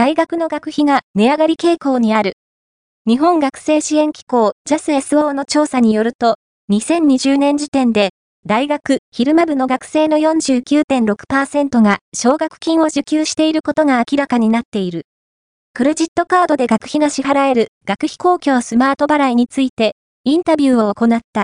大学の学費が値上がり傾向にある。日本学生支援機構 JASSO の調査によると、2020年時点で、大学、昼間部の学生の49.6%が奨学金を受給していることが明らかになっている。クレジットカードで学費が支払える学費公共スマート払いについて、インタビューを行った